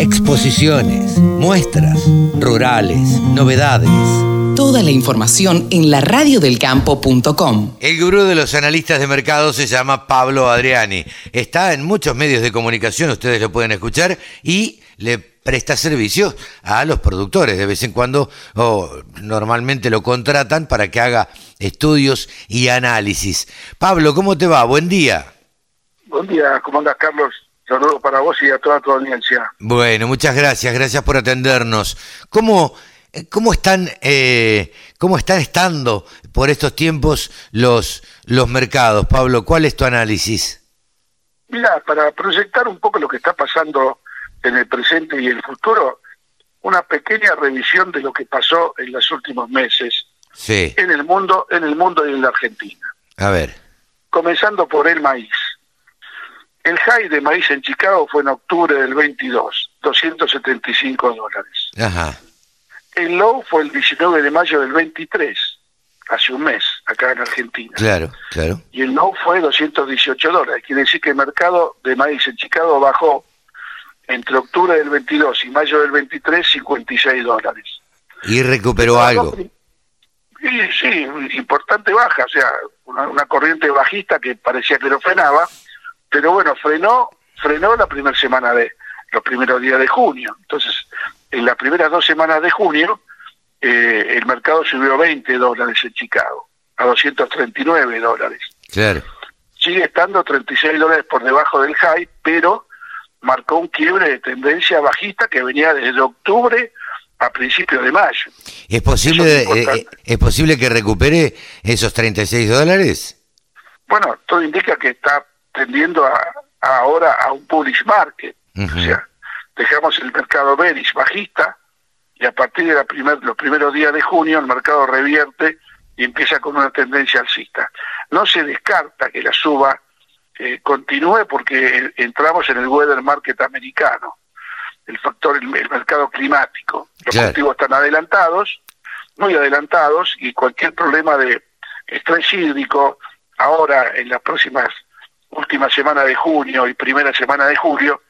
exposiciones, muestras, rurales, novedades. Toda la información en la radiodelcampo.com. El gurú de los analistas de mercado se llama Pablo Adriani. Está en muchos medios de comunicación, ustedes lo pueden escuchar, y le presta servicios a los productores. De vez en cuando, o normalmente lo contratan para que haga estudios y análisis. Pablo, ¿cómo te va? Buen día. Buen día, ¿cómo andas, Carlos? Saludos para vos y a toda tu audiencia. Bueno, muchas gracias, gracias por atendernos. ¿Cómo, eh, cómo están, eh, cómo están estando por estos tiempos los, los mercados, Pablo? ¿Cuál es tu análisis? Mira, para proyectar un poco lo que está pasando en el presente y el futuro, una pequeña revisión de lo que pasó en los últimos meses Sí, en el mundo, en el mundo y en la Argentina. a ver. Comenzando por el maíz. El high de maíz en Chicago fue en octubre del 22, 275 dólares. Ajá, El low fue el 19 de mayo del 23, hace un mes, acá en Argentina. claro, claro. y el no fue 218 dólares. Quiere decir que el mercado de maíz en Chicago bajó entre octubre del 22 y mayo del 23 56 dólares. Y recuperó algo. Y sí, importante baja, o sea, una, una corriente bajista que parecía que lo frenaba, pero bueno, frenó, frenó la primera semana de, los primeros días de junio. Entonces, en las primeras dos semanas de junio, eh, el mercado subió 20 dólares en Chicago, a 239 dólares. Claro. sigue estando 36 dólares por debajo del high, pero marcó un quiebre de tendencia bajista que venía desde octubre a principios de mayo. ¿Es posible, es eh, eh, ¿Es posible que recupere esos 36 dólares? Bueno, todo indica que está tendiendo a, a ahora a un bullish market, o sea, dejamos el mercado bearish bajista y a partir de la primer, los primeros días de junio el mercado revierte y empieza con una tendencia alcista. No se descarta que la suba eh, continúe porque entramos en el weather market americano, el factor, el, el mercado climático. Los Claro. cultivos están adelantados, muy adelantados, y cualquier problema de estrés hídrico, ahora en las próximas últimas semanas de junio y primera semana de julio,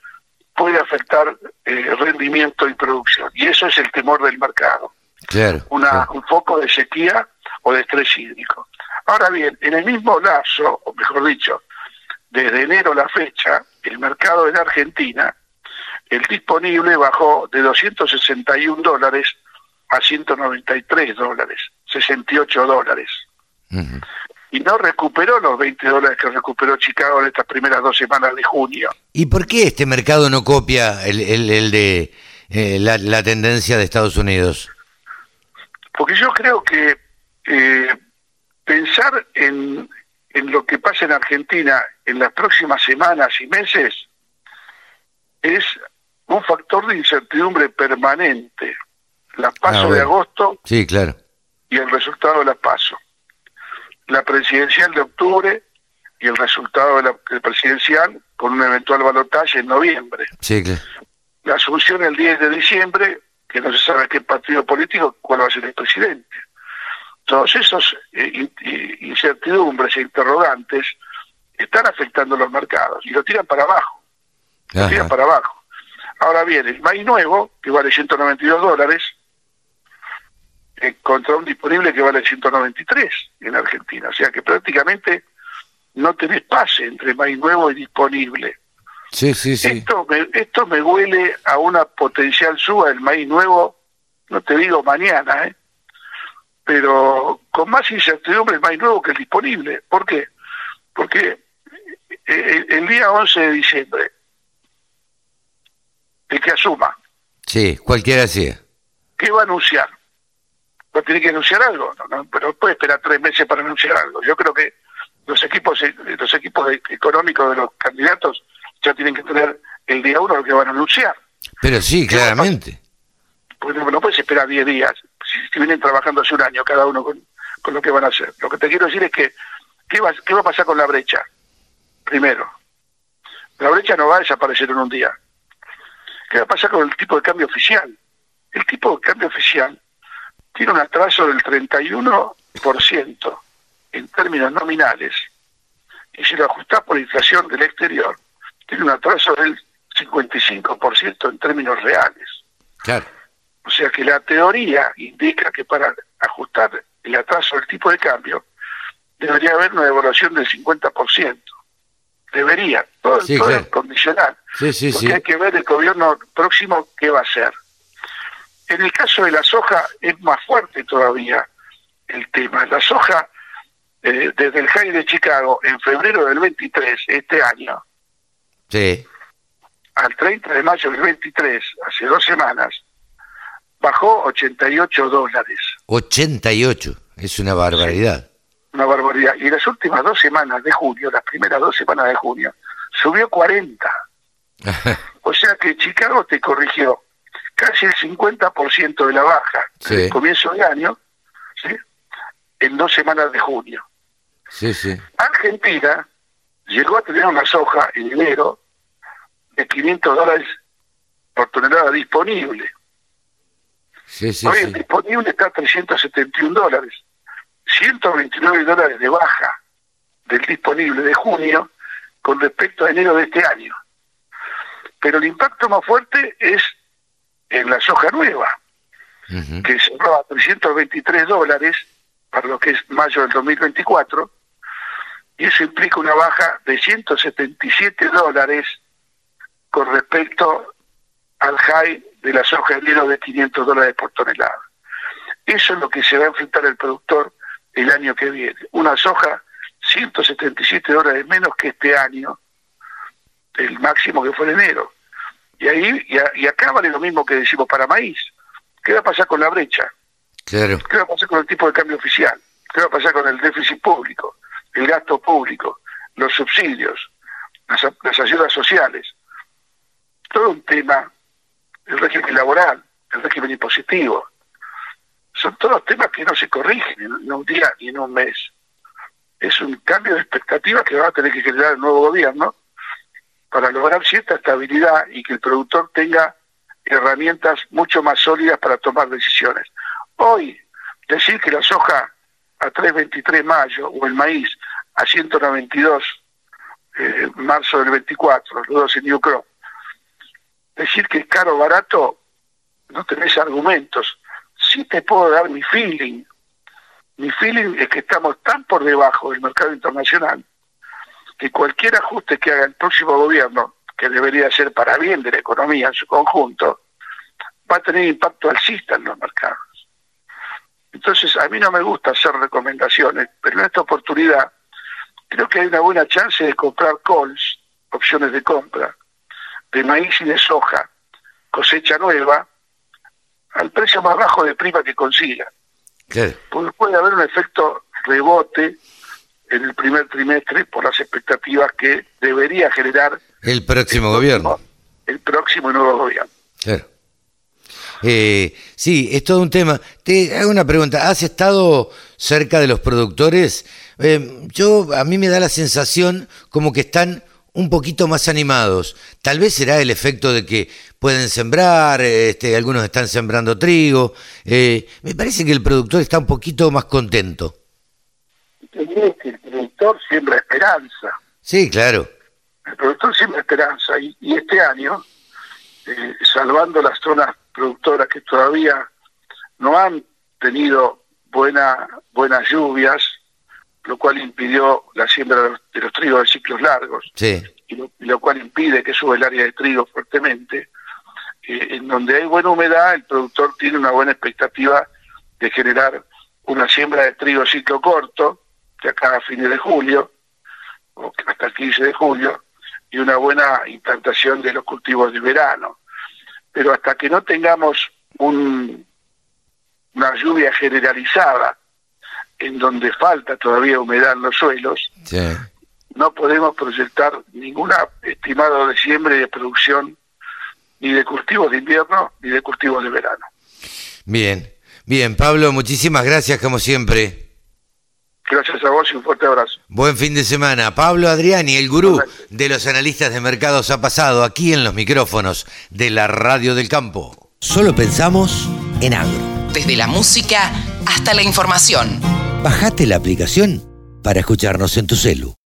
puede afectar eh, rendimiento y producción. Y eso es el temor del mercado Claro. una, claro. un foco de sequía o de estrés hídrico. Ahora bien, en el mismo lapso, o mejor dicho, desde enero a la fecha, el mercado en Argentina, el disponible bajó de 261 dólares a 193 dólares, 68 dólares. Ujú. Y no recuperó los 20 dólares que recuperó Chicago en estas primeras dos semanas de junio. ¿Y por qué este mercado no copia el, el- el de eh, la, la tendencia de Estados Unidos? Porque yo creo que eh, pensar en, en lo que pasa en Argentina en las próximas semanas y meses es un factor de incertidumbre permanente. Las Ah, pasos de agosto Sí, claro. y el resultado de las pasos. La presidencial de octubre y el resultado de la presidencial con un eventual balotaje en noviembre. Sí. La asunción el 10 de diciembre, que no se sabe qué partido político, cuál va a ser el presidente. Todos esos eh, incertidumbres e interrogantes están afectando los mercados y lo tiran para abajo, lo tiran para abajo. Ahora bien, el maíz nuevo, que vale 192 dólares, eh, contra un disponible que vale 193 en Argentina. O sea que prácticamente no tenés pase entre maíz nuevo y disponible. Sí, sí, sí. Esto, me, esto me huele a una potencial suba del maíz nuevo, no te digo mañana, ¿eh? pero con más incertidumbre el maíz nuevo que el disponible. ¿Por qué? Porque eh, el, el día 11 de diciembre, el que asuma, Sí, cualquiera sea. ¿qué va a anunciar? ¿Va a tener que anunciar algo? No, no, pero no puede esperar tres meses para anunciar algo. Yo creo que los equipos eh, los equipos económicos de los candidatos ya tienen que tener el día uno lo que van a anunciar. Pero sí, ¿Qué va a claramente. Porque no, no puedes esperar 10 días, si, si vienen trabajando hace un año cada uno con, con lo que van a hacer. Lo que te quiero decir es que, ¿qué va, ¿qué va a pasar con la brecha? Primero, la brecha no va a desaparecer en un día. ¿Qué va a pasar con el tipo de cambio oficial? El tipo de cambio oficial tiene un atraso del 31% en términos nominales. Y si lo ajustás por inflación del exterior, tiene un atraso del 55% en términos reales. Claro. O sea que la teoría indica que para ajustar el atraso del tipo de cambio debería haber una devaluación del 50%. Debería, todo, Sí, todo claro. es condicional. Sí, sí, porque sí. hay que ver el gobierno próximo qué va a hacer. En el caso de la soja es más fuerte todavía el tema. La soja, eh, desde el high de Chicago, en febrero del 23, este año, Sí. al 30 de mayo del 23, hace dos semanas, bajó 88 dólares. 88. Es una barbaridad. Una barbaridad. Y las últimas dos semanas de junio, las primeras dos semanas de junio, subió 40. O sea que Chicago te corrigió casi el 50% de la baja Sí. del comienzo de año, ¿sí? en dos semanas de junio. sí, sí. Argentina llegó a tener una soja en enero de 500 dólares por tonelada disponible. Sí, sí, Hoy sí. el disponible está a 371 dólares. 129 dólares de baja del disponible de junio con respecto a enero de este año. Pero el impacto más fuerte es en la soja nueva, Ujú. que cerró a 323 dólares para lo que es mayo del 2024, y eso implica una baja de 177 dólares con respecto al high de la soja de enero de 500 dólares por tonelada. Eso es lo que se va a enfrentar el productor el año que viene. Una soja 177 dólares menos que este año, el máximo que fue en enero. Y ahí y, a- y acá vale lo mismo que decimos para maíz. ¿Qué va a pasar con la brecha? Claro. ¿Qué va a pasar con el tipo de cambio oficial? ¿Qué va a pasar con el déficit público, el gasto público, los subsidios, las, las ayudas sociales? Todo un tema, el régimen laboral, el régimen impositivo. Son todos temas que no se corrigen en, en un día ni en un mes. Es un cambio de expectativas que va a tener que generar el nuevo gobierno para lograr cierta estabilidad y que el productor tenga herramientas mucho más sólidas para tomar decisiones. Hoy, decir que la soja a 3.23 mayo o el maíz a 192 eh, marzo del 24, los dos en New Crop, decir que es caro o barato, no tenés argumentos. Sí te puedo dar mi feeling. Mi feeling es que estamos tan por debajo del mercado internacional que cualquier ajuste que haga el próximo gobierno, que debería ser para bien de la economía en su conjunto, va a tener impacto alcista en los mercados. Entonces, a mí no me gusta hacer recomendaciones, pero en esta oportunidad creo que hay una buena chance de comprar calls, opciones de compra, de maíz y de soja, cosecha nueva, al precio más bajo de prima que consiga. Porque puede haber un efecto rebote en el primer trimestre por las expectativas que debería generar El próximo gobierno. el próximo nuevo gobierno. Claro. Eh, sí, es todo un tema. Te hago una pregunta. ¿Has estado cerca de los productores? Eh, yo, a mí me da la sensación como que están un poquito más animados. Tal vez será el efecto de que pueden sembrar, este, algunos están sembrando trigo. Eh, me parece que el productor está un poquito más contento. Productor siembra esperanza. Sí, claro. El productor siembra esperanza y, y este año, eh, salvando las zonas productoras que todavía no han tenido buena, buenas lluvias, lo cual impidió la siembra de los, de los trigos de ciclos largos Sí, y lo, y lo cual impide que suba el área de trigo fuertemente. Eh, en donde hay buena humedad, el productor tiene una buena expectativa de generar una siembra de trigo ciclo corto, de acá a fines de julio, o hasta el 15 de julio, y una buena implantación de los cultivos de verano. Pero hasta que no tengamos un, una lluvia generalizada, en donde falta todavía humedad en los suelos, sí. no podemos proyectar ninguna estimado de siembra y de producción ni de cultivos de invierno ni de cultivos de verano. Bien, bien. Pablo, muchísimas gracias como siempre. Gracias a vos y un fuerte abrazo. Buen fin de semana. Pablo Adriani, el gurú de los analistas de mercados, ha pasado aquí en los micrófonos de la Radio del Campo. Solo pensamos en agro. Desde la música hasta la información. Bajate la aplicación para escucharnos en tu celu.